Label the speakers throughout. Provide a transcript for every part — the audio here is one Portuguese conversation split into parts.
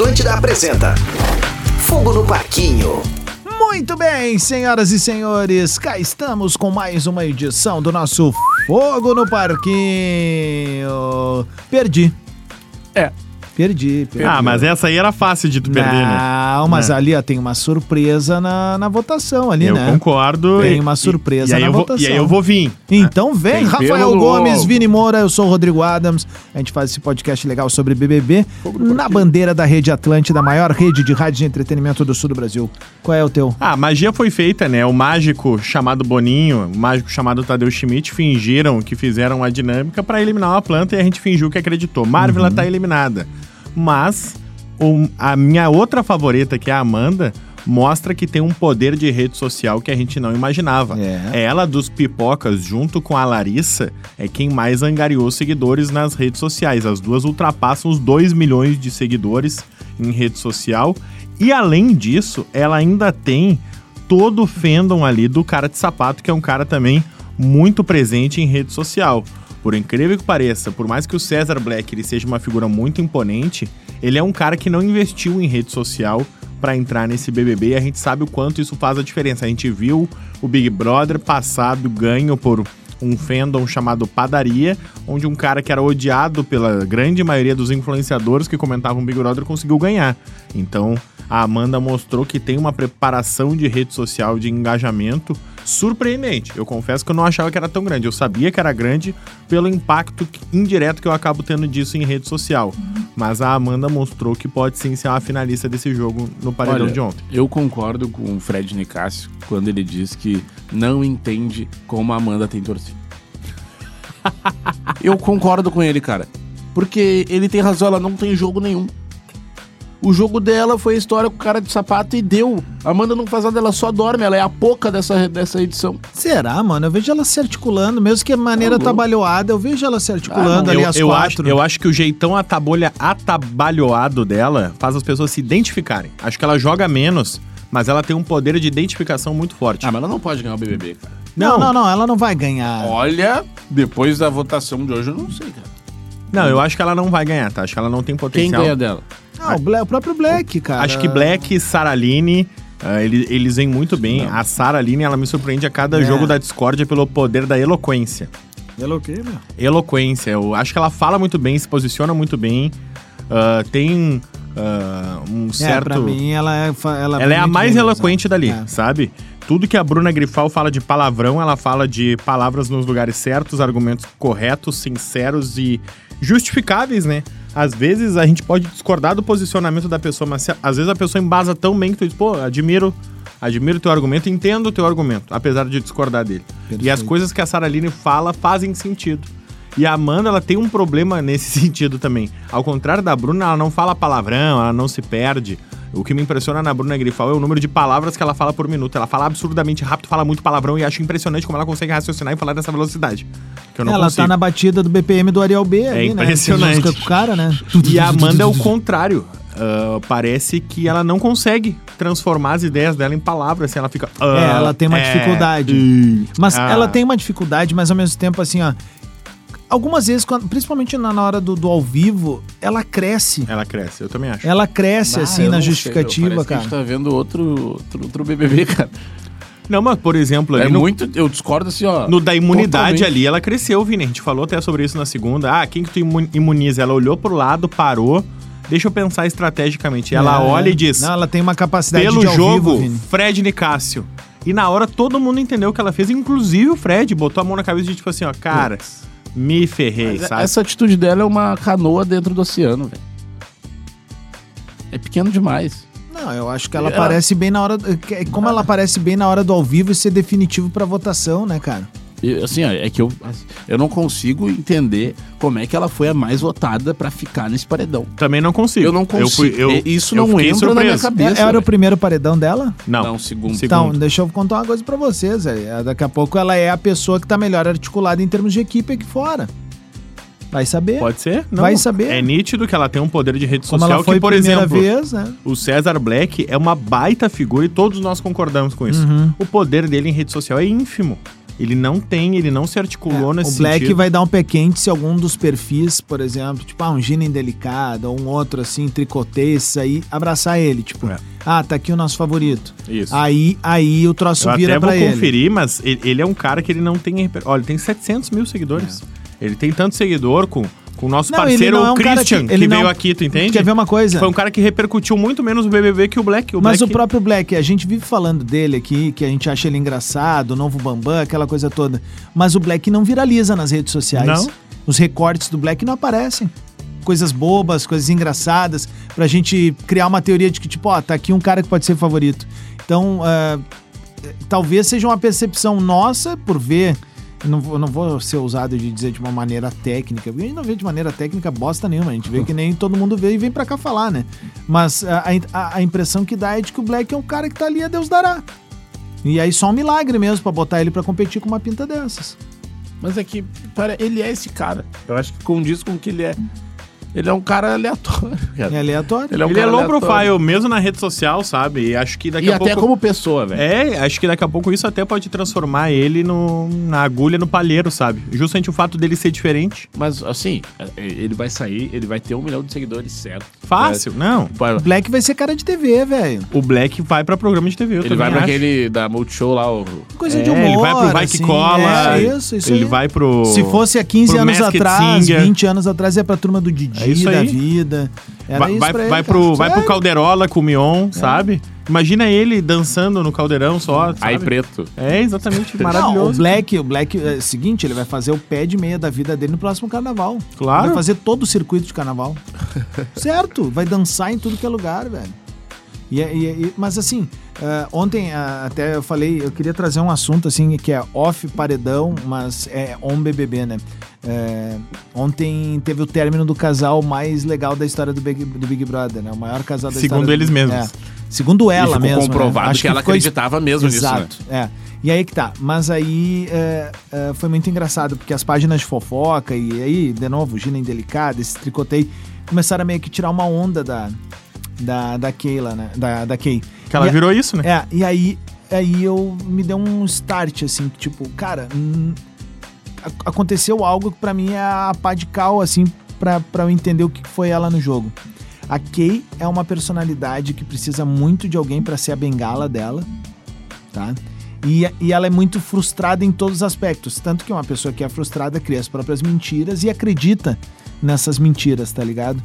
Speaker 1: Atlântida apresenta Fogo no Parquinho.
Speaker 2: Muito bem, senhoras e senhores, cá estamos com mais uma edição do nosso Fogo no Parquinho. Perdi.
Speaker 3: É.
Speaker 2: Perdi, perdi.
Speaker 3: Ah, mas essa aí era fácil de tu perder, né?
Speaker 2: Não, mas
Speaker 3: É.
Speaker 2: ali ó, tem uma surpresa na, na votação ali,
Speaker 3: Eu
Speaker 2: né?
Speaker 3: concordo.
Speaker 2: Tem uma surpresa
Speaker 3: e, e
Speaker 2: na
Speaker 3: eu vou,
Speaker 2: votação.
Speaker 3: E aí eu vou vir.
Speaker 2: Então vem,
Speaker 3: Tem
Speaker 2: Rafael Gomes,
Speaker 3: ovo.
Speaker 2: Vini Moura, eu sou o Rodrigo Adams. A gente faz esse podcast legal sobre BBB na bandeira da Rede Atlântida, a maior rede de rádio de entretenimento do sul do Brasil. Qual é o teu?
Speaker 3: Ah, a magia foi feita, né? O mágico chamado Boninho, o mágico chamado Tadeu Schmidt fingiram que fizeram a dinâmica pra eliminar uma planta e a gente fingiu que acreditou. Marvel
Speaker 2: Uhum.
Speaker 3: tá eliminada. Mas o- a minha outra favorita, que é a Amanda, mostra que tem um poder de rede social que a gente não imaginava.
Speaker 2: É.
Speaker 3: Ela dos pipocas, junto com a Larissa, é quem mais angariou seguidores nas redes sociais. As duas ultrapassam os 2 milhões de seguidores em rede social. E além disso, ela ainda tem todo o fandom ali do cara de sapato, que é um cara também muito presente em rede social. Por incrível que pareça, por mais que o César Black ele seja uma figura muito imponente, ele é um cara que não investiu em rede social para entrar nesse BBB e a gente sabe o quanto isso faz a diferença. A gente viu o Big Brother passado ganho por um fandom chamado Padaria, onde um cara que era odiado pela grande maioria dos influenciadores que comentavam Big Brother conseguiu ganhar. Então, a Amanda mostrou que tem uma preparação de rede social, de engajamento surpreendente. Eu confesso que eu não achava que era tão grande. Eu sabia que era grande pelo impacto indireto que eu acabo tendo disso em rede social. Mas a Amanda mostrou que pode sim ser uma finalista desse jogo no paredão
Speaker 4: Olha,
Speaker 3: de ontem.
Speaker 4: Eu concordo com o Fred Nicásio quando ele diz que não entende como a Amanda tem torcida. eu concordo com ele, cara. Porque ele tem razão, ela não tem jogo nenhum. O jogo dela foi a história com o cara de sapato e deu. A Amanda não faz nada, ela só dorme, ela é a pouca dessa, dessa edição.
Speaker 2: Será, mano? Eu vejo ela se articulando, mesmo que a maneira
Speaker 4: louco.
Speaker 2: trabalhada, eu vejo ela se articulando
Speaker 4: Ah,
Speaker 2: ali
Speaker 3: eu,
Speaker 2: às
Speaker 3: eu acho,
Speaker 2: quatro.
Speaker 3: eu acho que o jeitão atabolha, atabalhoado dela faz as pessoas se identificarem. Acho que ela joga menos, mas ela tem um poder de identificação muito forte.
Speaker 4: Ah, mas ela não pode ganhar o BBB, cara.
Speaker 2: Não,
Speaker 3: não.
Speaker 2: não, não, ela não vai ganhar.
Speaker 4: Olha, depois da votação de hoje, eu não sei, cara.
Speaker 3: Não, eu acho que ela não vai ganhar, tá? Acho que ela não tem
Speaker 4: Quem
Speaker 3: potencial.
Speaker 4: ganha dela?
Speaker 2: Ah, o, o próprio Black, cara.
Speaker 3: Acho que Black e Saraline, ah, ele- eles vêm muito bem. A Saraline, ela me surpreende a cada
Speaker 2: É.
Speaker 3: jogo da discórdia pelo poder da eloquência.
Speaker 2: Ela o quê, meu?
Speaker 3: Eloquência. Eu acho que ela fala muito bem, se posiciona muito bem. ah, tem ah, um certo...
Speaker 2: É, pra mim, ela é. Ela,
Speaker 3: Ela é a mais
Speaker 2: bem
Speaker 3: eloquente dali,
Speaker 2: É.
Speaker 3: sabe? Tudo que a Bruna Grifal fala de palavrão, ela fala de palavras nos lugares certos, argumentos corretos, sinceros e justificáveis, né? Às vezes a gente pode discordar do posicionamento da pessoa, mas se- às vezes a pessoa embasa tão bem que tu diz, pô, admiro, admiro o teu argumento, entendo o teu argumento, apesar de discordar dele. E as
Speaker 2: Perfeito.
Speaker 3: coisas que a Saraline fala fazem sentido. E a Amanda, ela tem um problema nesse sentido também. Ao contrário da Bruna, ela não fala palavrão, ela não se perde. O que me impressiona na Bruna Grifal é o número de palavras que ela fala por minuto. Ela fala absurdamente rápido, fala muito palavrão e acho impressionante como ela consegue raciocinar e falar dessa velocidade. Que eu não
Speaker 2: ela
Speaker 3: consigo.
Speaker 2: É, tá na batida do BPM do Ariel B ali, né?
Speaker 3: impressionante.
Speaker 2: O cara, né?
Speaker 3: E a Amanda é o contrário. Ah, parece que ela não consegue transformar as ideias dela em palavras. Assim, ela fica.
Speaker 2: É,
Speaker 3: ah,
Speaker 2: ela tem uma
Speaker 3: é,
Speaker 2: dificuldade.
Speaker 3: hum,
Speaker 2: Mas
Speaker 3: ah.
Speaker 2: ela tem uma dificuldade, mas ao mesmo tempo, assim, ó. Algumas vezes, quando- principalmente na na hora do, do ao vivo, ela cresce.
Speaker 3: Ela cresce, eu também acho.
Speaker 2: Ela cresce,
Speaker 4: Ah,
Speaker 2: assim, na
Speaker 4: sei,
Speaker 2: justificativa,
Speaker 4: que
Speaker 2: cara.
Speaker 4: A gente tá vendo outro, outro, outro BBB, cara.
Speaker 3: Não, mas por exemplo, ali
Speaker 4: É
Speaker 3: no,
Speaker 4: muito. Eu discordo assim, ó.
Speaker 3: no da imunidade
Speaker 4: totalmente.
Speaker 3: ali, ela cresceu, Vini. A gente falou até sobre isso na segunda. Ah, quem que tu imu- imuniza? Ela olhou pro lado, parou. Deixa eu pensar estrategicamente. Ela
Speaker 2: É.
Speaker 3: olha e diz:
Speaker 2: Não, ela tem uma capacidade
Speaker 3: pelo
Speaker 2: de ao
Speaker 3: jogo,
Speaker 2: vivo, Vini.
Speaker 3: Fred Nicásio. E na hora todo mundo entendeu o que ela fez, inclusive o Fred botou a mão na cabeça de tipo assim, ó, cara, me ferrei,
Speaker 4: Mas
Speaker 3: sabe?
Speaker 4: Essa atitude dela é uma canoa dentro do oceano, velho. É pequeno demais.
Speaker 2: Não, eu acho que ela
Speaker 4: Ela-
Speaker 2: aparece bem na hora. Como ela aparece bem na hora do ao vivo e ser definitivo pra votação, né, cara?
Speaker 4: Assim, ó, é que eu, eu não consigo entender como é que ela foi a mais votada pra ficar nesse paredão.
Speaker 3: Também não consigo.
Speaker 4: Eu não consigo.
Speaker 3: fui- eu-
Speaker 4: É, Isso
Speaker 3: eu
Speaker 4: não
Speaker 3: fiquei
Speaker 4: entra na minha
Speaker 3: surpreso.
Speaker 4: cabeça.
Speaker 2: É- Era o
Speaker 4: velho.
Speaker 2: primeiro paredão dela?
Speaker 3: Não,
Speaker 4: Não, segundo.
Speaker 2: Então, deixa eu contar uma coisa pra vocês. velho. Daqui a pouco ela é a pessoa que tá melhor articulada em termos de equipe aqui fora. Vai saber.
Speaker 3: Pode ser? Não.
Speaker 2: Vai saber.
Speaker 3: É nítido que ela tem um poder de rede
Speaker 2: Como
Speaker 3: social
Speaker 2: ela foi
Speaker 3: que, por
Speaker 2: primeira
Speaker 3: exemplo,
Speaker 2: vez, né?
Speaker 3: o César Black é uma baita figura e todos nós concordamos com isso.
Speaker 2: Uhum.
Speaker 3: O poder dele em rede social é ínfimo. Ele não tem, ele não se articulou
Speaker 2: É,
Speaker 3: nesse
Speaker 2: o Black
Speaker 3: sentido.
Speaker 2: vai dar um pé quente se algum dos perfis, por exemplo, tipo, ah, um Gina indelicado, ou um outro assim, tricotê, esse aí, abraçar ele, tipo,
Speaker 3: É.
Speaker 2: ah, tá aqui o nosso favorito.
Speaker 4: Isso.
Speaker 2: Aí, aí o troço
Speaker 3: Eu
Speaker 2: vira
Speaker 3: até vou
Speaker 2: pra ele.
Speaker 3: conferir, mas ele, ele é um cara que ele não tem... Olha, ele tem 700 mil seguidores. Ele tem tanto seguidor com, com o nosso.
Speaker 2: Não,
Speaker 3: parceiro
Speaker 2: é um
Speaker 3: Christian,
Speaker 2: que-
Speaker 3: que, veio
Speaker 2: não-
Speaker 3: aqui, tu entende?
Speaker 2: Quer ver uma coisa?
Speaker 3: Foi um cara que repercutiu muito menos o BBB que o Black. O
Speaker 2: Mas
Speaker 3: Black
Speaker 2: o próprio Black, a gente vive falando dele aqui, que a gente acha ele engraçado, o novo Bambam, aquela coisa toda. Mas o Black não viraliza nas redes sociais.
Speaker 3: Não.
Speaker 2: Os recortes do Black não aparecem. Coisas bobas, coisas engraçadas, pra gente criar uma teoria de que, tipo, ó, tá aqui um cara que pode ser favorito. Então, ah, talvez seja uma percepção nossa por ver. Não vou, não vou ser ousado de dizer de uma maneira técnica, porque a gente não vê de maneira técnica bosta nenhuma, a gente vê que nem todo mundo vê e vem pra cá falar, né? Mas a, a, a impressão que dá é de que o Black é um cara que tá ali a Deus dará. E aí só um milagre mesmo pra botar ele pra competir com uma pinta dessas.
Speaker 4: Mas é que, para, ele é esse cara. Eu acho que condiz com o que ele é. Ele é um cara aleatório, cara.
Speaker 2: É aleatório.
Speaker 4: Ele é um
Speaker 3: Ele é low
Speaker 4: aleatório.
Speaker 3: profile, mesmo na rede social, sabe? E acho que daqui
Speaker 4: E
Speaker 3: a
Speaker 4: até
Speaker 3: pouco...
Speaker 4: como pessoa, velho.
Speaker 3: É, acho que daqui a pouco isso até pode transformar ele no, na agulha no palheiro, sabe? Justamente o fato dele ser diferente.
Speaker 4: Mas, assim, ele vai sair, ele vai ter um milhão de seguidores, certo?
Speaker 3: Fácil, não.
Speaker 4: Vai-
Speaker 2: O Black vai ser cara de TV, velho.
Speaker 3: O Black vai pra programa de TV, eu
Speaker 4: Ele vai pra
Speaker 3: acho.
Speaker 4: aquele da Multishow lá, o...
Speaker 2: Coisa
Speaker 3: É,
Speaker 2: de humor.
Speaker 3: ele vai pro Vai Que
Speaker 2: assim,
Speaker 3: Cola.
Speaker 2: É isso, isso
Speaker 3: ele
Speaker 2: aí.
Speaker 3: vai pro...
Speaker 2: Se fosse há 15
Speaker 3: pro
Speaker 2: anos
Speaker 3: Masked
Speaker 2: atrás,
Speaker 3: Singer.
Speaker 2: 20 anos atrás, é pra turma do Didi,
Speaker 3: É isso
Speaker 2: da
Speaker 3: aí.
Speaker 2: vida. Era
Speaker 3: Vai,
Speaker 2: isso
Speaker 3: vai,
Speaker 2: ele,
Speaker 3: vai pro, vai pro
Speaker 2: Sério.
Speaker 3: Calderola com o Mion, sabe? Imagina ele dançando no caldeirão só, sabe?
Speaker 4: Aí preto.
Speaker 3: É exatamente
Speaker 2: Não, o
Speaker 3: maravilhoso.
Speaker 2: Black, o Black, é o seguinte, ele vai fazer o pé de meia da vida dele no próximo carnaval.
Speaker 3: Claro.
Speaker 2: Vai fazer todo o circuito de carnaval. certo, vai dançar em tudo que é lugar, velho. E, é- e- e- mas assim, ah, ontem ah, até eu falei, eu queria trazer um assunto assim que é off paredão, mas é on BBB, né? É, ontem teve o término do casal mais legal da história do Big, do Big Brother, né? O maior casal da
Speaker 3: Segundo
Speaker 2: história. do-
Speaker 3: eles mesmos.
Speaker 2: É. Segundo ela
Speaker 4: e
Speaker 2: mesmo. né?
Speaker 4: comprovado
Speaker 2: Acho
Speaker 4: que, ela
Speaker 2: ficou
Speaker 4: acreditava mesmo nisso, né?
Speaker 2: Exato, é. E aí que tá. Mas aí é, é, foi muito engraçado, porque as páginas de fofoca e aí, de novo, Gina Indelicada, esse tricotei, começaram a meio que tirar uma onda da, da, da Keila, né? Da, da Kay.
Speaker 3: Que ela
Speaker 2: E a-
Speaker 3: virou isso, né?
Speaker 2: É, e aí, aí eu me deu um start, assim, que, tipo, cara, hum, a- aconteceu algo que pra mim é a pá de cal, assim, pra, pra eu entender o que foi ela no jogo. A Kay é uma personalidade que precisa muito de alguém pra ser a bengala dela, tá? E, e ela é muito frustrada em todos os aspectos. Tanto que uma pessoa que é frustrada cria as próprias mentiras e acredita nessas mentiras, tá ligado?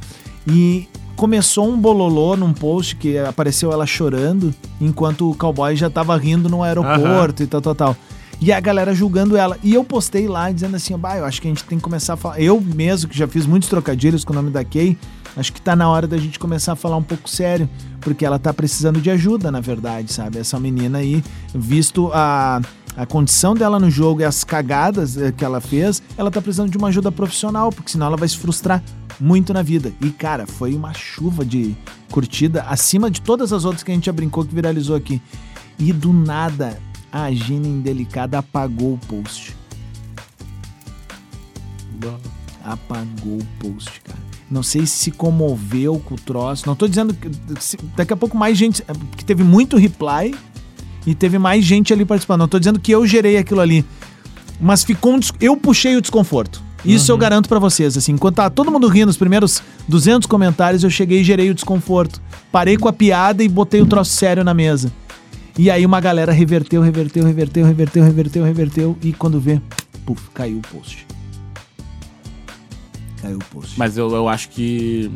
Speaker 2: E começou um bololô num post que apareceu ela chorando enquanto o cowboy já tava rindo no aeroporto e tal, tal, tal. E a galera julgando ela. E eu postei lá dizendo assim: bah, eu acho que a gente tem que começar a falar. Eu mesmo, que já fiz muitos trocadilhos com o nome da Kay, acho que tá na hora da gente começar a falar um pouco sério. Porque ela tá precisando de ajuda, na verdade, sabe? Essa menina aí, visto a, a condição dela no jogo e as cagadas eh, que ela fez, ela tá precisando de uma ajuda profissional, porque senão ela vai se frustrar muito na vida. E, cara, foi uma chuva de curtida acima de todas as outras que a gente já brincou que viralizou aqui. E do nada, a Gina Indelicada apagou o post. Apagou o post, cara. Não sei se se comoveu com o troço. Não tô dizendo que. se- daqui a pouco mais gente. Que teve muito reply e teve mais gente ali participando. Não tô dizendo que eu gerei aquilo ali. Mas ficou um. Eu puxei o desconforto. Isso eu garanto pra vocês. Assim, enquanto tava todo mundo rindo, os primeiros 200 comentários, eu cheguei e gerei o desconforto. Parei com a piada e botei o troço sério na mesa. E aí uma galera reverteu, reverteu, reverteu, reverteu, reverteu, reverteu. E quando vê, puf, caiu o post. Caiu o post.
Speaker 4: Mas eu, eu acho que.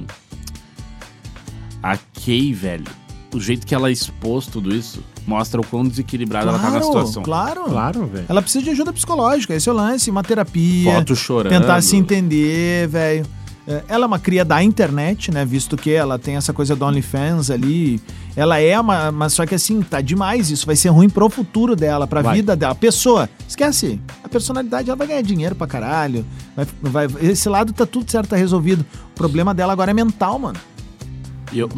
Speaker 4: A Kay, velho, o jeito que ela expôs tudo isso mostra o quão desequilibrada ela tá na situação.
Speaker 2: Claro,
Speaker 3: Claro, velho.
Speaker 2: Ela precisa de ajuda psicológica, esse é o lance, uma terapia.
Speaker 4: Foto chorando.
Speaker 2: tentar se entender, velho. É, Ela é uma cria da internet, né? Visto que ela tem essa coisa do OnlyFans ali. Ela é uma. Mas só que assim, tá demais. Isso vai ser ruim pro futuro dela, pra
Speaker 4: Vai.
Speaker 2: vida dela. Pessoa, esquece. A personalidade, ela vai ganhar dinheiro pra caralho. Vai, vai- esse lado tá tudo certo, tá resolvido. O problema dela agora é mental, mano.
Speaker 4: Eu-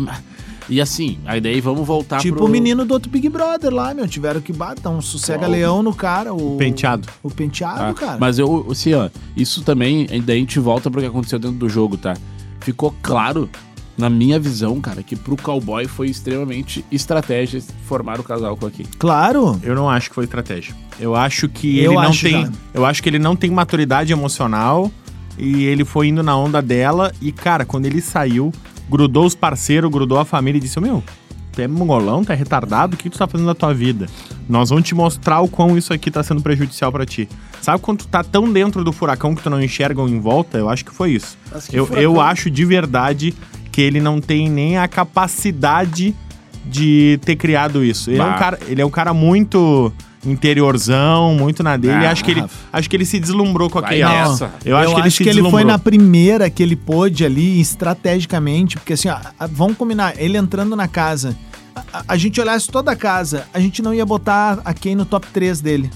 Speaker 4: e assim, aí daí vamos voltar
Speaker 2: tipo
Speaker 4: pro...
Speaker 2: o menino do outro Big Brother lá, meu. Tiveram que bater um sossega-leão no cara. O
Speaker 3: Penteado.
Speaker 2: O penteado,
Speaker 4: Ah,
Speaker 2: cara.
Speaker 4: Mas eu, assim, ó, isso também, daí a gente volta pro que aconteceu dentro do jogo, tá? Ficou claro na minha visão, cara, que pro cowboy foi extremamente estratégia formar o casal com aqui.
Speaker 2: Claro.
Speaker 3: Eu não acho que foi estratégia. Eu acho que
Speaker 2: Eu
Speaker 3: ele não
Speaker 2: acho
Speaker 3: tem.
Speaker 2: já.
Speaker 3: Eu acho que ele não tem maturidade emocional e ele foi indo na onda dela. E, cara, quando ele saiu, grudou os parceiros, grudou a família e disse: Meu, tu é mongolão, tu é retardado, o que tu tá fazendo na tua vida? Nós vamos te mostrar o quão isso aqui tá sendo prejudicial pra ti. Sabe quando tu tá tão dentro do furacão que tu não enxerga em volta? Eu acho que foi isso.
Speaker 4: Que
Speaker 3: Eu,
Speaker 4: furacão?
Speaker 3: eu acho de verdade que ele não tem nem a capacidade de ter criado isso. Ele, é um cara, ele é um cara muito interiorzão, muito na dele.
Speaker 4: Ah,
Speaker 3: acho, que ele, acho que ele se deslumbrou com aquele.
Speaker 4: nessa.
Speaker 3: Eu acho que ele se
Speaker 2: ele foi na primeira que ele pôde ali, estrategicamente, porque assim, ó, vamos combinar, ele entrando na casa, a, a- gente olhasse toda a casa, a gente não ia botar a Kay no top 3 dele,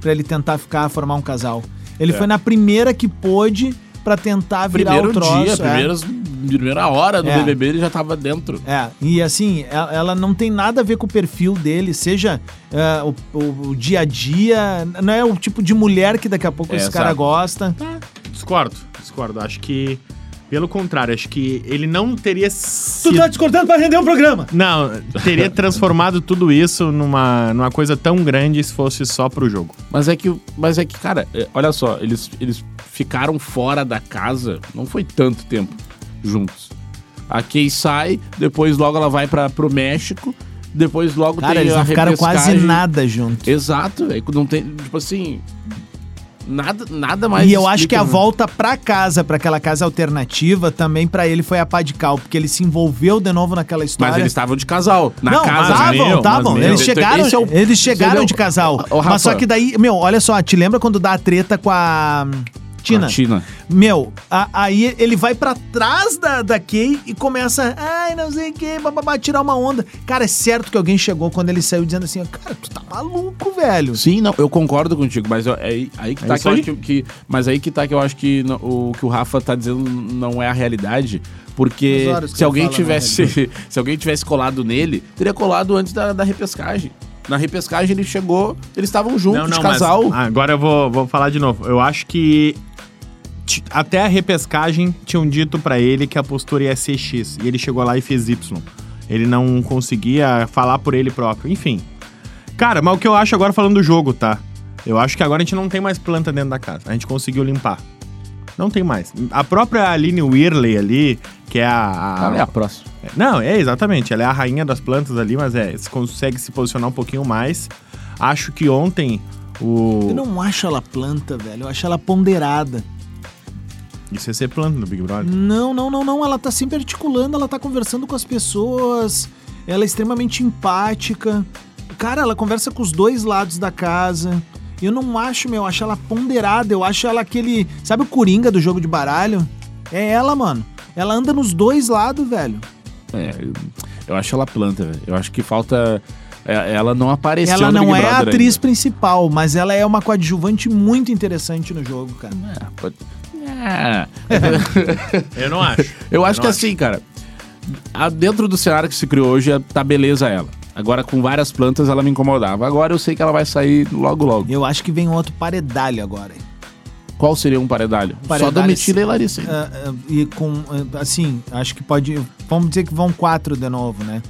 Speaker 2: pra ele tentar ficar, formar um casal. Ele
Speaker 4: É.
Speaker 2: foi na primeira que pôde pra tentar virar
Speaker 4: Primeiro
Speaker 2: o troço.
Speaker 4: dia,
Speaker 2: é.
Speaker 4: primeiras, primeira hora do
Speaker 2: É.
Speaker 4: BBB, ele já tava dentro.
Speaker 2: É, e assim, ela, não tem nada a ver com o perfil dele, seja é, o, o- o dia a dia, não é o tipo de mulher que daqui a pouco
Speaker 4: É,
Speaker 2: esse cara
Speaker 4: exato.
Speaker 2: gosta.
Speaker 3: Discordo, discordo. Acho que, pelo contrário, acho que ele não teria sido...
Speaker 2: tá discordando pra render um programa.
Speaker 3: Não, teria transformado tudo isso numa, numa coisa tão grande se fosse só pro jogo.
Speaker 4: Mas é que, mas é que cara, é, olha só, eles, eles ficaram fora da casa, não foi tanto tempo juntos. A Kay sai, depois logo ela vai para pro México, depois logo
Speaker 2: Cara,
Speaker 4: tem
Speaker 2: eles não ficaram quase nada juntos.
Speaker 4: Exato, velho. Não tem, tipo assim, nada, nada mais.
Speaker 2: E eu acho que a volta pra casa, pra aquela casa alternativa, também pra ele foi a pá de cal, porque ele se envolveu de novo naquela história.
Speaker 4: Mas eles estavam de casal. Na
Speaker 2: não,
Speaker 4: casa.
Speaker 2: estavam, estavam. Eles chegaram,
Speaker 4: é o-
Speaker 2: eles chegaram de casal.
Speaker 4: Ô, Rafa.
Speaker 2: mas só que daí, meu, olha só, te lembra quando dá a treta com a Tina?
Speaker 4: A Tina.
Speaker 2: Meu, a- aí ele vai pra trás da, da Kay e começa, ai, não sei o que, bababá, tirar uma onda. Cara, é certo que alguém chegou quando ele saiu dizendo assim, cara, tu tá maluco, velho.
Speaker 4: Sim, não, eu concordo contigo, mas eu- é aí, aí que
Speaker 3: É
Speaker 4: tá
Speaker 3: isso
Speaker 4: que eu
Speaker 3: aí.
Speaker 4: acho que, que- Mas aí que tá que eu acho que não- o que o Rafa tá dizendo não é a realidade. Porque se alguém
Speaker 2: fala,
Speaker 4: tivesse. Se alguém tivesse colado nele, teria colado antes da, da repescagem. Na repescagem ele chegou, eles estavam juntos, de
Speaker 3: mas
Speaker 4: casal.
Speaker 3: agora eu vou, vou falar de novo. Eu acho que até a repescagem tinham dito pra ele que a postura ia ser X. E ele chegou lá e fez Y. Ele não conseguia falar por ele próprio. Enfim. Cara, mas o que eu acho agora falando do jogo, tá? Eu acho que agora a gente não tem mais planta dentro da casa. A gente conseguiu limpar. Não tem mais. A própria Aline Whirley ali, que é a. a-
Speaker 4: Ela é a próxima.
Speaker 3: não, é exatamente. Ela é a rainha das plantas ali, mas é, se consegue se posicionar um pouquinho mais. Acho que ontem o.
Speaker 2: Eu não acho ela planta, velho. Eu acho ela ponderada.
Speaker 3: Isso é ser planta no Big Brother.
Speaker 2: Não, não, não, não. Ela tá sempre articulando, ela tá conversando com as pessoas. Ela é extremamente empática. Cara, ela conversa com os dois lados da casa. Eu não acho, meu, eu acho ela ponderada. Eu acho ela aquele. Sabe o Coringa do jogo de baralho? É ela, mano. Ela anda nos dois lados, velho.
Speaker 4: É, eu- eu acho ela planta, velho. Eu acho que falta. é, Ela não apareceu
Speaker 2: ela não é a atriz
Speaker 4: ainda.
Speaker 2: principal, mas ela é uma coadjuvante muito interessante no jogo, cara.
Speaker 4: É, pode- É.
Speaker 3: Eu não acho.
Speaker 4: Eu acho que
Speaker 3: acho.
Speaker 4: assim, cara, a- dentro do cenário que se criou hoje, tá beleza ela. Agora, com várias plantas, ela me incomodava. Agora eu sei que ela vai sair logo, logo.
Speaker 2: Eu acho que vem outro paredalho agora.
Speaker 4: Qual seria um paredalho? Só
Speaker 2: Paredalho,
Speaker 4: Domitila e Larissa.
Speaker 2: Ah, ah, e com, ah, assim, acho que pode. Vamos dizer que vão quatro de novo, né?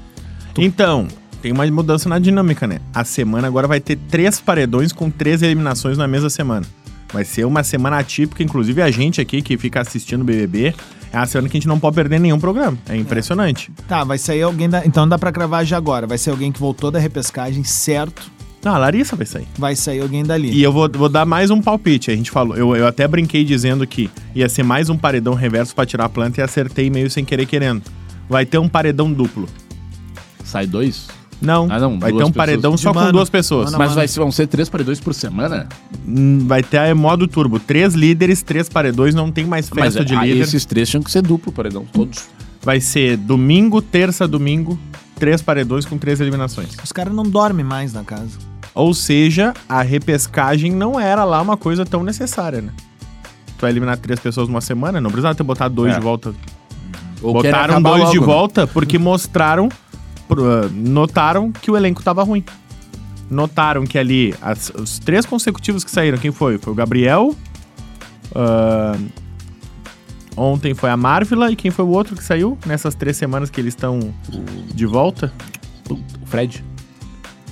Speaker 3: Então, tem uma mudança na dinâmica, né? A semana agora vai ter três paredões com três eliminações na mesma semana. Vai ser uma semana atípica, inclusive a gente aqui que fica assistindo o BBB, é a semana que a gente não pode perder nenhum programa. É impressionante.
Speaker 2: Tá, vai sair alguém da. Então dá pra cravar já agora. Vai ser alguém que voltou da repescagem, certo?
Speaker 3: Não, a Larissa vai sair.
Speaker 2: Vai sair alguém dali.
Speaker 3: E eu vou, vou dar mais um palpite. A gente falou, eu, eu até brinquei dizendo que ia ser mais um paredão reverso pra tirar a planta e acertei meio sem querer querendo. Vai ter um paredão duplo.
Speaker 4: Sai dois?
Speaker 3: Não,
Speaker 4: Ah, não,
Speaker 3: vai ter um paredão só
Speaker 2: De
Speaker 3: com
Speaker 2: mano.
Speaker 3: duas pessoas.
Speaker 2: Mano,
Speaker 4: Mas
Speaker 2: mano.
Speaker 4: vai, ser- vão ser três paredões por semana?
Speaker 3: Hum, Vai ter a modo turbo. Três líderes, três paredões, não tem mais
Speaker 4: Mas
Speaker 3: festa de
Speaker 4: ah,
Speaker 3: líder.
Speaker 4: esses três tinham que ser duplo paredão, todos.
Speaker 3: Vai ser domingo, terça, domingo, três paredões com três eliminações.
Speaker 2: Os caras não dormem mais na casa.
Speaker 3: Ou seja, a repescagem não era lá uma coisa tão necessária, né? Tu vai eliminar três pessoas numa semana, não precisava ter botado dois
Speaker 4: É.
Speaker 3: de volta.
Speaker 4: Ou
Speaker 3: Botaram dois de
Speaker 4: logo, né?
Speaker 3: volta porque mostraram, notaram que o elenco tava ruim. Notaram que ali, as- os três consecutivos que saíram, quem foi? Foi o Gabriel, ah, Ontem foi a Marvila e quem foi o outro que saiu nessas três semanas que eles estão de volta?
Speaker 4: O Fred.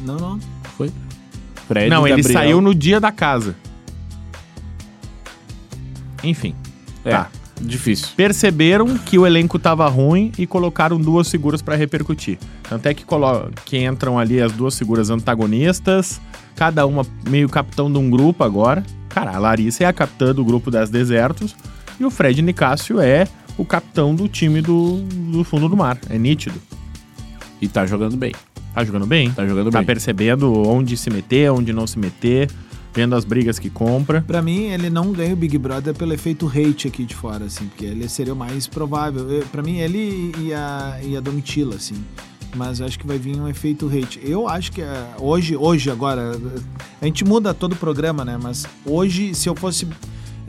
Speaker 2: Não, não.
Speaker 4: Foi? Fred
Speaker 3: não, ele
Speaker 4: Gabriel.
Speaker 3: saiu no dia da casa. Enfim.
Speaker 4: É,
Speaker 3: Tá.
Speaker 4: Difícil.
Speaker 3: Perceberam que o elenco tava ruim e colocaram duas figuras pra repercutir. Tanto é que, que entram ali as duas figuras antagonistas, cada uma meio capitão de um grupo agora. Cara, a Larissa é a capitã do grupo das Desertos e o Fred Nicásio é o capitão do time do, do fundo do mar. É nítido.
Speaker 4: E tá jogando bem.
Speaker 3: Tá jogando bem.
Speaker 4: Tá jogando
Speaker 3: Tá
Speaker 4: bem.
Speaker 3: percebendo onde se meter, onde não se meter, vendo as brigas que compra.
Speaker 2: Pra mim, ele não ganha o Big Brother pelo efeito hate aqui de fora, assim, porque ele seria o mais provável. Pra mim, ele e a, e a Domitila, assim. Mas acho que vai vir um efeito hate. Eu acho que eh, hoje, hoje, agora, a gente muda todo o programa, né? Mas hoje, se eu fosse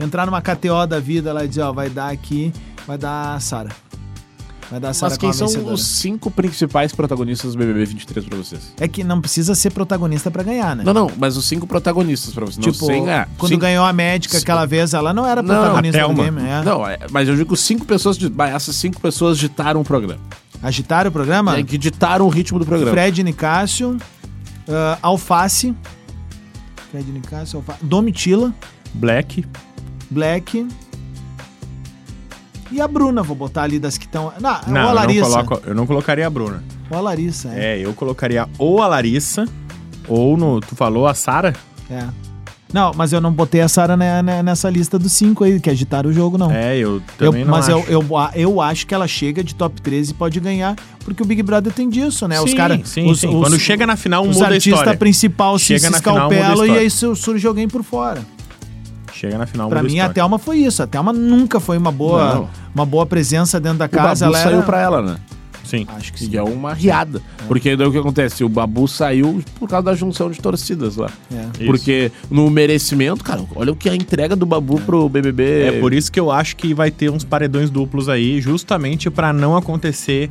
Speaker 2: entrar numa KTO da vida, ela dizer, ó, vai dar aqui, vai dar Sara. Vai dar a
Speaker 4: Mas quem são
Speaker 2: vencedora.
Speaker 4: os cinco principais protagonistas do BBB 23 pra vocês?
Speaker 2: É que não precisa ser protagonista pra ganhar, né?
Speaker 4: Não, não, mas os cinco protagonistas pra vocês. Não
Speaker 2: tipo,
Speaker 4: sem ganhar.
Speaker 2: quando
Speaker 4: Cinco-
Speaker 2: ganhou a médica aquela vez, ela não era
Speaker 4: Não,
Speaker 2: protagonista
Speaker 3: a
Speaker 2: do game, é.
Speaker 4: Não, é, mas eu digo cinco pessoas. De, essas cinco pessoas ditaram o programa.
Speaker 2: Agitaram o programa?
Speaker 4: É, que ditaram o ritmo do programa.
Speaker 2: Fred Nicásio, ah, Alface, Fred Nicásio, Alface, Domitila,
Speaker 3: Black.
Speaker 2: Black e a Bruna, vou botar ali das que estão... Não,
Speaker 3: Não,
Speaker 2: ou a
Speaker 3: eu
Speaker 2: Larissa.
Speaker 3: não, coloco, eu não colocaria a Bruna.
Speaker 2: Ou a Larissa, é.
Speaker 3: É, eu colocaria ou a Larissa, ou no. Tu falou a Sara?
Speaker 2: é. Não, mas eu não botei a Sara ne- ne- nessa lista dos cinco aí, que agitaram o jogo, não.
Speaker 3: É, eu
Speaker 2: Eu-
Speaker 3: também não
Speaker 2: mas
Speaker 3: acho.
Speaker 2: Eu, eu, eu acho que ela chega de top 13 e pode ganhar, porque o Big Brother tem disso, né? os
Speaker 3: Sim,
Speaker 2: caras.
Speaker 3: sim,
Speaker 2: os,
Speaker 3: sim.
Speaker 2: os-
Speaker 3: Quando chega na final,
Speaker 2: os
Speaker 3: muda a
Speaker 2: artistas
Speaker 3: história.
Speaker 2: principal se,
Speaker 3: Chega
Speaker 2: se
Speaker 3: na final, muda a
Speaker 2: escalpelam e aí su- surge alguém por fora.
Speaker 3: Chega na final,
Speaker 2: Pra
Speaker 3: muda
Speaker 2: mim,
Speaker 3: a.
Speaker 2: Thelma foi isso. A Thelma nunca foi uma boa,
Speaker 4: Não.
Speaker 2: Uma boa presença dentro da
Speaker 4: O
Speaker 2: casa.
Speaker 4: Babu
Speaker 2: ela
Speaker 4: saiu
Speaker 2: era...
Speaker 4: pra ela, né?
Speaker 3: Sim.
Speaker 2: Acho que sim.
Speaker 4: E é uma riada. Porque daí o que acontece? O Babu saiu por causa da junção de torcidas lá.
Speaker 2: É.
Speaker 3: Isso.
Speaker 4: Porque no merecimento, cara, olha o que é a entrega do Babu pro BBB.
Speaker 3: É por isso que eu acho que vai ter uns paredões duplos aí, justamente pra não acontecer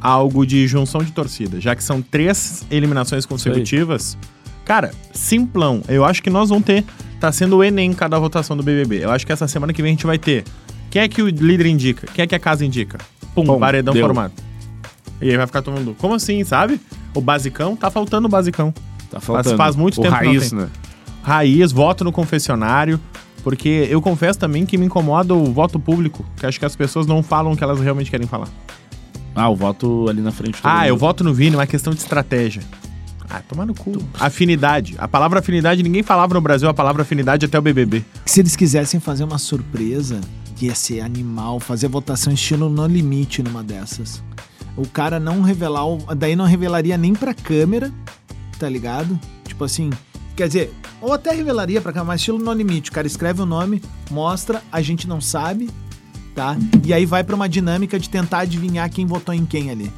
Speaker 3: algo de junção de torcida. Já que são três eliminações consecutivas. Cara, simplão. Eu acho que nós vamos ter. Tá sendo o Enem cada votação do BBB. Eu acho que essa semana que vem a gente vai ter. Quem é que o líder indica? Quem é que a casa indica? Pum,
Speaker 4: Pum,
Speaker 3: paredão
Speaker 4: deu.
Speaker 3: formado. E aí vai ficar todo mundo. Como assim, sabe? O basicão, tá faltando o basicão.
Speaker 4: Tá faltando.
Speaker 3: faz muito
Speaker 4: o
Speaker 3: tempo que não
Speaker 4: raiz,
Speaker 3: tem.
Speaker 4: né?
Speaker 3: Raiz, voto no confessionário. Porque eu confesso também que me incomoda o voto público. Que acho que as pessoas não falam o que elas realmente querem falar.
Speaker 4: Ah, o voto ali na frente.
Speaker 3: Ah,
Speaker 4: mundo.
Speaker 3: eu voto no Vini, é uma questão de estratégia. Ah, tomar no cu. Afinidade. A palavra afinidade, ninguém falava no Brasil a palavra afinidade até o BBB.
Speaker 2: Se eles quisessem fazer uma surpresa, ia ser animal, fazer votação estilo no limite numa dessas. O cara não revelar, daí não revelaria nem pra câmera, tá ligado? Tipo assim, quer dizer, ou até revelaria pra câmera, mas estilo no limite. O cara escreve o nome, mostra, a gente não sabe, tá? E aí vai pra uma dinâmica de tentar adivinhar quem votou em quem ali.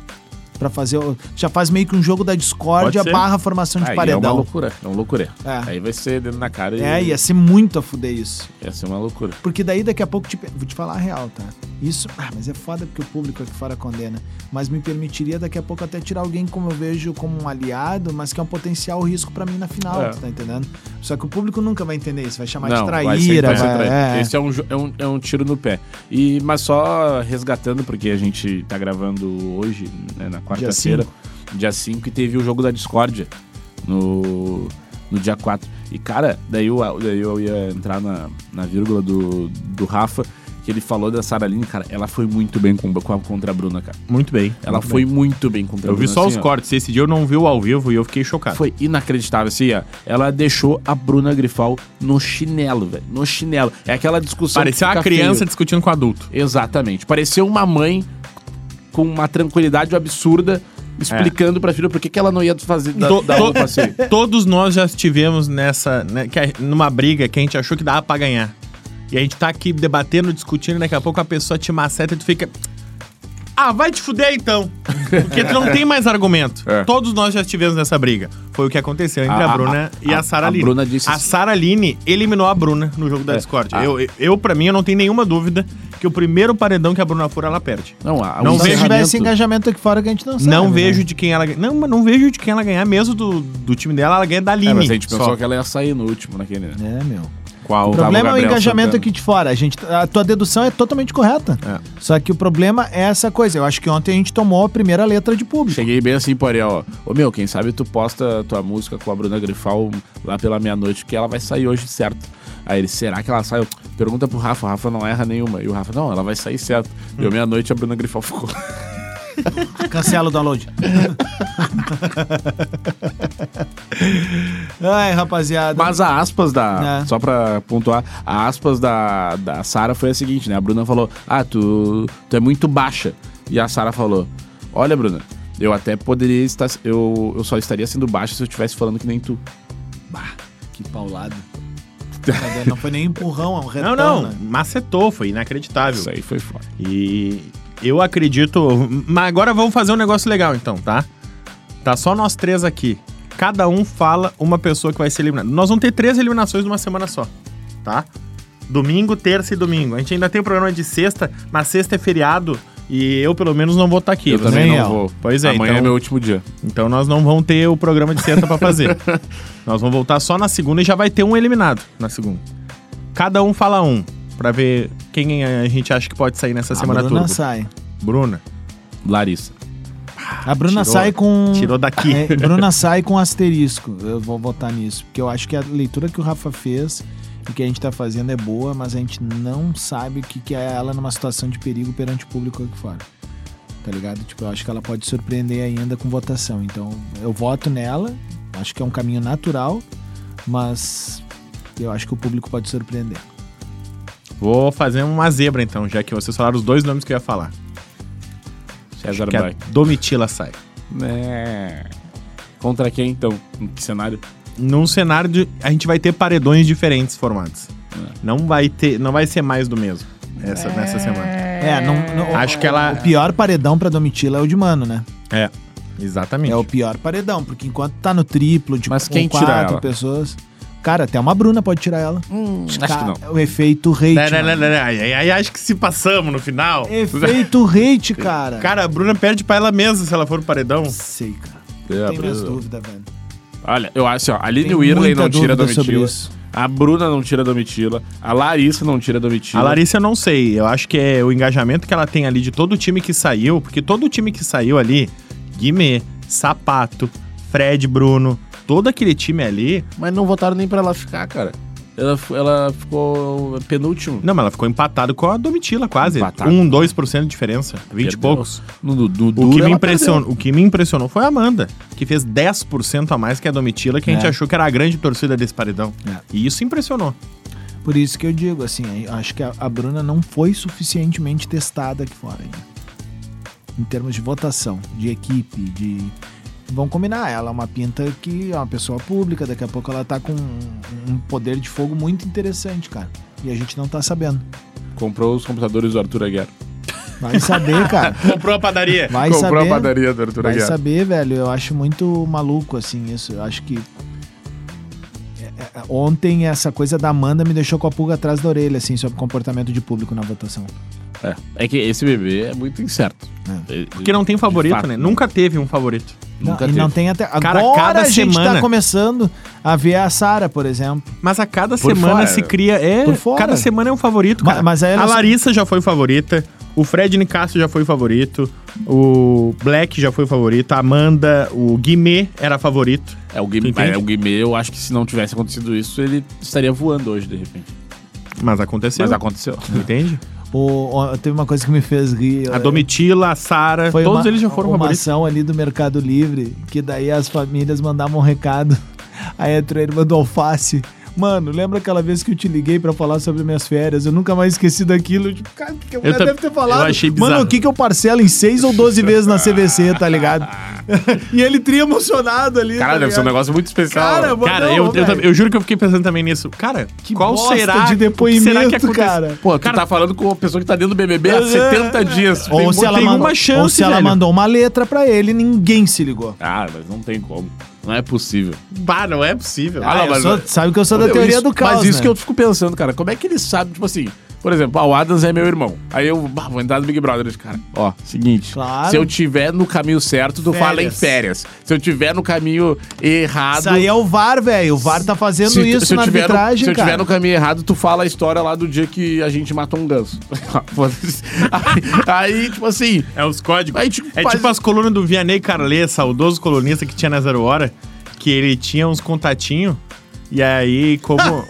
Speaker 2: Pra fazer. Já faz meio que um jogo da discórdia barra formação de
Speaker 4: Aí é
Speaker 2: paredão.
Speaker 4: uma loucura. É uma loucura.
Speaker 2: É.
Speaker 4: Aí vai ser dentro na cara e
Speaker 2: É, ia ser muito a fuder isso.
Speaker 4: ia ser uma loucura.
Speaker 2: Porque daí daqui a pouco, te, vou te falar a real, tá? Isso, ah, mas é foda porque o público aqui fora condena. Mas me permitiria daqui a pouco até tirar alguém como eu vejo como um aliado, mas que é um potencial risco pra mim na final,
Speaker 4: É.
Speaker 2: tá entendendo? Só que o público nunca vai entender isso, vai chamar
Speaker 4: Não,
Speaker 2: de
Speaker 4: vai
Speaker 2: traíra,
Speaker 4: ser-
Speaker 2: vai,
Speaker 4: vai traíra.
Speaker 2: é.
Speaker 4: Esse é um, é, um, é um tiro no pé. E, mas só resgatando, porque a gente tá gravando hoje, né, na quarta-feira, dia 5, e teve o jogo da discórdia no, no dia 4. E, cara, daí eu, daí eu ia entrar na, na vírgula do, do Rafa, que ele falou da Sara Aline, cara, ela foi muito bem com, com a- contra a Bruna, cara.
Speaker 3: Muito bem.
Speaker 4: Ela
Speaker 3: muito
Speaker 4: foi
Speaker 3: bem.
Speaker 4: muito bem contra a
Speaker 3: Eu vi
Speaker 4: Bruna.
Speaker 3: só
Speaker 4: assim,
Speaker 3: os
Speaker 4: ó.
Speaker 3: cortes. Esse dia eu não vi o ao vivo e eu fiquei chocado.
Speaker 4: Foi inacreditável, assim, ó. Ela deixou a Bruna Grifal no chinelo, velho. No chinelo. É aquela discussão.
Speaker 3: Parecia uma criança
Speaker 4: feio.
Speaker 3: discutindo com adulto.
Speaker 4: Exatamente. Pareceu uma mãe com uma tranquilidade absurda explicando pra filha por que, que ela não ia fazer da,
Speaker 3: To-
Speaker 4: dar
Speaker 3: to-
Speaker 4: passeio.
Speaker 3: Todos nós já estivemos nessa. Né, que numa briga que a gente achou que dava pra ganhar. E a gente tá aqui debatendo, discutindo, e daqui a pouco a pessoa te maceta e tu fica. Ah, vai te fuder então. Porque tu não tem mais argumento.
Speaker 4: É.
Speaker 3: Todos nós já estivemos nessa briga. Foi o que aconteceu entre a,
Speaker 4: A- a-
Speaker 3: Bruna e a,
Speaker 4: a-
Speaker 3: Sara
Speaker 4: a
Speaker 3: Aline.
Speaker 4: Bruna disse
Speaker 3: a Sara Aline eliminou a Bruna no jogo da
Speaker 4: É.
Speaker 3: Discord.
Speaker 4: Ah.
Speaker 3: Eu, eu, pra mim, eu não tenho nenhuma dúvida que o primeiro paredão que a Bruna for, ela perde.
Speaker 4: Não, a,
Speaker 3: Não vejo-
Speaker 2: tivesse
Speaker 4: encerramento-
Speaker 2: engajamento aqui fora que a gente não sabe.
Speaker 3: não
Speaker 2: né?
Speaker 3: vejo de quem ela ganha. Não, mas não vejo de quem ela ganhar, mesmo do, do time dela, ela ganha da Aline.
Speaker 4: É, mas a gente
Speaker 3: só.
Speaker 4: pensou que ela ia sair no último naquele, né?
Speaker 2: É, meu.
Speaker 3: Qual?
Speaker 2: O problema é o engajamento aqui de fora. A, gente, a tua dedução é totalmente correta.
Speaker 3: É.
Speaker 2: Só que o problema é essa coisa. Eu acho que ontem a gente tomou a primeira letra de público.
Speaker 4: Cheguei bem assim Ariel, ó. Ô meu, quem sabe tu posta tua música com a Bruna Grifal lá pela meia-noite, que ela vai sair hoje certo. Aí ele, será que ela sai? Eu, Pergunta pro Rafa, o Rafa não erra nenhuma. E o Rafa, não, ela vai sair certo. Deu meia-noite a Bruna Grifal ficou.
Speaker 2: Cancela o download. Ai, rapaziada.
Speaker 4: Mas a aspas da.
Speaker 2: É.
Speaker 4: Só pra pontuar, a aspas da, da Sara foi a seguinte, né? A Bruna falou: Ah, tu, tu é muito baixa. E a Sara falou: Olha, Bruna, eu até poderia estar. Eu, eu só estaria sendo baixa se eu estivesse falando que nem tu.
Speaker 2: Bah, que paulado. Não foi nem empurrão, é um retão,
Speaker 3: Não, não. Macetou, foi inacreditável.
Speaker 4: Isso aí foi foda.
Speaker 3: E eu acredito. Mas agora vamos fazer um negócio legal, então, tá? Tá só nós três aqui. Cada um fala uma pessoa que vai ser eliminada. Nós vamos ter três eliminações numa semana só, tá? Domingo, terça e domingo. A gente ainda tem o programa de sexta, mas sexta é feriado e eu, pelo menos, não vou estar aqui.
Speaker 4: Eu também não vou.
Speaker 3: Pois é,
Speaker 4: Amanhã
Speaker 3: então-
Speaker 4: é meu último dia.
Speaker 3: Então nós não vamos ter o programa de sexta pra fazer. nós vamos voltar só na segunda e já vai ter um eliminado na segunda. Cada um fala um, pra ver quem a gente acha que pode sair nessa
Speaker 2: A
Speaker 3: semana
Speaker 2: Bruna
Speaker 3: turbo.
Speaker 2: sai.
Speaker 3: Bruna.
Speaker 4: Larissa.
Speaker 2: A Bruna
Speaker 3: Tirou-
Speaker 2: sai com.
Speaker 3: tirou daqui.
Speaker 2: É, Bruna sai com asterisco. Eu vou votar nisso. Porque eu acho que a leitura que o Rafa fez e que a gente tá fazendo é boa, mas a gente não sabe o que, que é ela numa situação de perigo perante o público aqui fora. Tá ligado? Tipo, eu acho que ela pode surpreender ainda com votação. Então, eu voto nela. Acho que é um caminho natural, mas eu acho que o público pode surpreender.
Speaker 3: Vou fazer uma zebra então, já que vocês falaram os dois nomes que eu ia falar.
Speaker 4: César
Speaker 3: Que a. Domitila sai.
Speaker 4: É. Contra quem, então? Em que cenário?
Speaker 3: Num cenário de. A gente vai ter paredões diferentes formados. Não vai ter. Não vai ser mais do mesmo. Essa, Nessa semana.
Speaker 2: É, não, não-
Speaker 3: Acho que ela-
Speaker 2: O pior paredão pra Domitila é o de Mano, né?
Speaker 3: É. Exatamente.
Speaker 2: É o pior paredão, porque enquanto tá no triplo de
Speaker 4: Mas
Speaker 2: com
Speaker 4: quem tira
Speaker 2: quatro
Speaker 4: ela?
Speaker 2: pessoas. Cara, até uma Bruna pode tirar ela.
Speaker 4: acho que
Speaker 2: Cara,
Speaker 4: não.
Speaker 2: O efeito hate.
Speaker 3: Aí, acho que se passamos no final.
Speaker 2: Efeito hate, cara.
Speaker 3: Cara, a Bruna perde pra ela mesma se ela for paredão.
Speaker 2: Sei, cara.
Speaker 4: É,
Speaker 2: Tem minhas dúvidas, velho.
Speaker 4: Olha, eu acho, ó, a Aline
Speaker 2: Tem
Speaker 4: Whirley não tira a
Speaker 2: dúvida sobre
Speaker 4: Domitila.
Speaker 2: isso.
Speaker 4: A Bruna não tira a Domitila. A Larissa não tira a Domitila.
Speaker 3: A Larissa eu não sei. Eu acho que é o engajamento que ela tem ali de todo o time que saiu, porque todo o time que saiu ali, Guimê, Sapato, Fred, Bruno, todo aquele time ali.
Speaker 4: Mas não votaram nem pra ela ficar, cara. Ela, ela ficou penúltimo.
Speaker 3: Não, mas ela ficou empatada com a Domitila, quase.
Speaker 4: Empatada.
Speaker 3: Um, 2% de diferença. 20 e
Speaker 4: Perdeu.
Speaker 3: poucos.
Speaker 4: No, no, no
Speaker 3: O
Speaker 4: duro,
Speaker 3: que, me
Speaker 4: ela
Speaker 3: impressionou, o que me impressionou foi a Amanda, que fez 10% a mais que a Domitila, que a gente
Speaker 2: É.
Speaker 3: achou que era a grande torcida desse paredão.
Speaker 2: É.
Speaker 3: E isso impressionou.
Speaker 2: Por isso que eu digo, assim, eu acho que a, a Bruna não foi suficientemente testada aqui fora ainda. Em termos de votação, de equipe, de. Vamos combinar, ela é uma pinta que é uma pessoa pública, daqui a pouco ela tá com um, um poder de fogo muito interessante, cara. E a gente não tá sabendo.
Speaker 4: Comprou os computadores do Arthur Aguiar.
Speaker 2: Vai saber, cara.
Speaker 3: Comprou a padaria.
Speaker 2: Vai
Speaker 4: Comprou
Speaker 2: saber.
Speaker 4: a padaria do Arthur
Speaker 2: Vai
Speaker 4: Aguiar.
Speaker 2: saber, velho. Eu acho muito maluco, assim, isso. Eu acho que. é, é, Ontem essa coisa da Amanda me deixou com a pulga atrás da orelha, assim, sobre o comportamento de público na votação.
Speaker 4: É. é que esse bebê é muito incerto.
Speaker 2: É.
Speaker 3: Porque não tem favorito,
Speaker 4: fato,
Speaker 3: né?
Speaker 4: não.
Speaker 3: Nunca teve um favorito.
Speaker 4: Nunca
Speaker 2: não, e
Speaker 4: teve.
Speaker 2: não tem até.
Speaker 3: Cara,
Speaker 2: Agora
Speaker 3: cada
Speaker 2: a gente
Speaker 3: semana-
Speaker 2: tá começando a ver a Sara, por exemplo.
Speaker 3: Mas a cada
Speaker 4: Por
Speaker 3: semana
Speaker 4: fora.
Speaker 3: se cria. É,
Speaker 2: Por fora.
Speaker 3: cada semana é um favorito, cara.
Speaker 2: mas aí
Speaker 3: a
Speaker 2: elas-
Speaker 3: Larissa já foi favorita. O Fred Nicasso já foi favorito. O Black já foi favorito. A Amanda, o Guimê era favorito.
Speaker 4: É, o Guimê, é, o Guimê, eu acho que se não tivesse acontecido isso, ele estaria voando hoje, de repente.
Speaker 3: Mas aconteceu.
Speaker 4: Mas aconteceu.
Speaker 3: Entende?
Speaker 2: O, o- teve uma coisa que me fez rir.
Speaker 3: A
Speaker 2: eh,
Speaker 3: Domitila, a Sara, todos
Speaker 2: uma,
Speaker 3: eles já foram
Speaker 2: uma
Speaker 3: favoritos.
Speaker 2: ação ali do Mercado Livre, que daí as famílias mandavam um recado. Aí entrou a irmã do Alface. Mano, lembra aquela vez que eu te liguei pra falar sobre minhas férias? Eu nunca mais esqueci daquilo. Tipo, cara, o que a mulher deve ter falado?
Speaker 3: eu achei bizarro.
Speaker 2: Mano, o que que eu parcelo em 6 ou 12 vezes na CVC, tá ligado? e ele tri emocionado ali.
Speaker 4: Cara,
Speaker 2: tá
Speaker 4: deve ser um negócio muito especial.
Speaker 2: Cara?
Speaker 3: Cara,
Speaker 2: Não,
Speaker 3: eu, eu, eu juro que eu fiquei pensando também nisso. Cara,
Speaker 2: Que
Speaker 3: qual
Speaker 2: bosta
Speaker 3: será
Speaker 2: de depoimento,
Speaker 3: será que aconteceu?
Speaker 2: cara.
Speaker 4: Pô, tu
Speaker 3: Cara-
Speaker 4: tá falando com uma pessoa que tá dentro do BBB há
Speaker 2: É.
Speaker 4: 70 dias.
Speaker 2: Ou
Speaker 3: Tem
Speaker 2: se, ela
Speaker 3: tem
Speaker 2: mandou,
Speaker 3: uma chance,
Speaker 2: ou se ela
Speaker 3: velho.
Speaker 2: mandou uma letra pra ele, ninguém se ligou.
Speaker 4: Ah, mas não tem como. Não é possível.
Speaker 3: Bah, não é possível.
Speaker 4: Ah, não,
Speaker 2: eu
Speaker 4: mas-
Speaker 2: sou- sabe que eu sou da teoria
Speaker 4: Isso-
Speaker 2: do caos,
Speaker 4: Mas isso
Speaker 2: né?
Speaker 4: que eu fico pensando, cara. Como é que ele sabe, tipo assim, Por exemplo, ah, o Adams é meu irmão. Aí eu bah, vou entrar no Big Brother. Cara, ó, seguinte.
Speaker 2: Claro.
Speaker 4: Se eu tiver no caminho certo, tu fala em
Speaker 2: Férias.
Speaker 4: Se eu tiver no caminho errado.
Speaker 2: Isso aí é o VAR, velho. O VAR tá fazendo
Speaker 4: se,
Speaker 2: isso
Speaker 4: se
Speaker 2: na
Speaker 4: tiver
Speaker 2: arbitragem,
Speaker 4: no, Se eu tiver no caminho errado, tu fala a história lá do dia que a gente matou um ganso. aí, aí, tipo assim.
Speaker 3: É os códigos.
Speaker 4: Aí, tipo,
Speaker 3: é
Speaker 4: faz-
Speaker 3: tipo as colunas do Vianney Carlê, saudoso colunista que tinha na Zero Hora, que ele tinha uns contatinhos, e aí, como.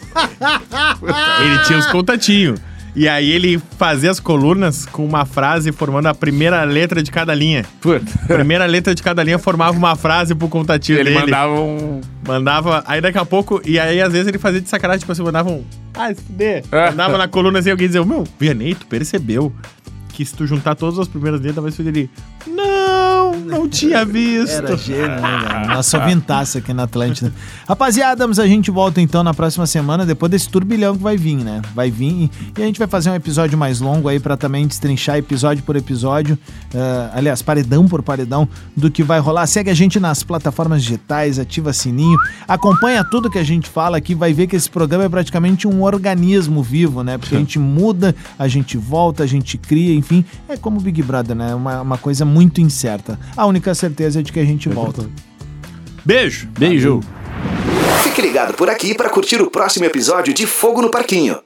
Speaker 3: ele tinha uns contatinhos. E aí ele fazia as colunas com uma frase formando a primeira letra de cada linha.
Speaker 4: Puta,
Speaker 3: Primeira letra de cada linha formava uma frase pro contatinho
Speaker 4: ele
Speaker 3: dele.
Speaker 4: mandava um.
Speaker 3: Mandava, aí daqui a pouco, e aí às vezes ele fazia de sacanagem, tipo assim, mandava um. Ah, se fuder.
Speaker 4: É.
Speaker 3: Mandava na coluna assim, alguém dizia, meu, Vianney, tu percebeu que se tu juntar todas as primeiras letras, vai ser ele. Não, não tinha visto.
Speaker 2: Era gênio, né? Nossa vintaça aqui na Atlântida. Rapaziada, a gente volta então na próxima semana, depois desse turbilhão que vai vir, né? Vai vir e a gente vai fazer um episódio mais longo aí pra também destrinchar episódio por episódio, ah, aliás, paredão por paredão, do que vai rolar. Segue a gente nas plataformas digitais, ativa sininho, acompanha tudo que a gente fala aqui, vai ver que esse programa é praticamente um organismo vivo, né? Porque a gente muda, a gente volta, a gente cria, enfim, é como o Big Brother, né? Uma, uma coisa muito incerta. A única certeza é de que a gente volta.
Speaker 3: Beijo.
Speaker 4: Beijo.
Speaker 1: Fique ligado por aqui para curtir o próximo episódio de Fogo no Parquinho.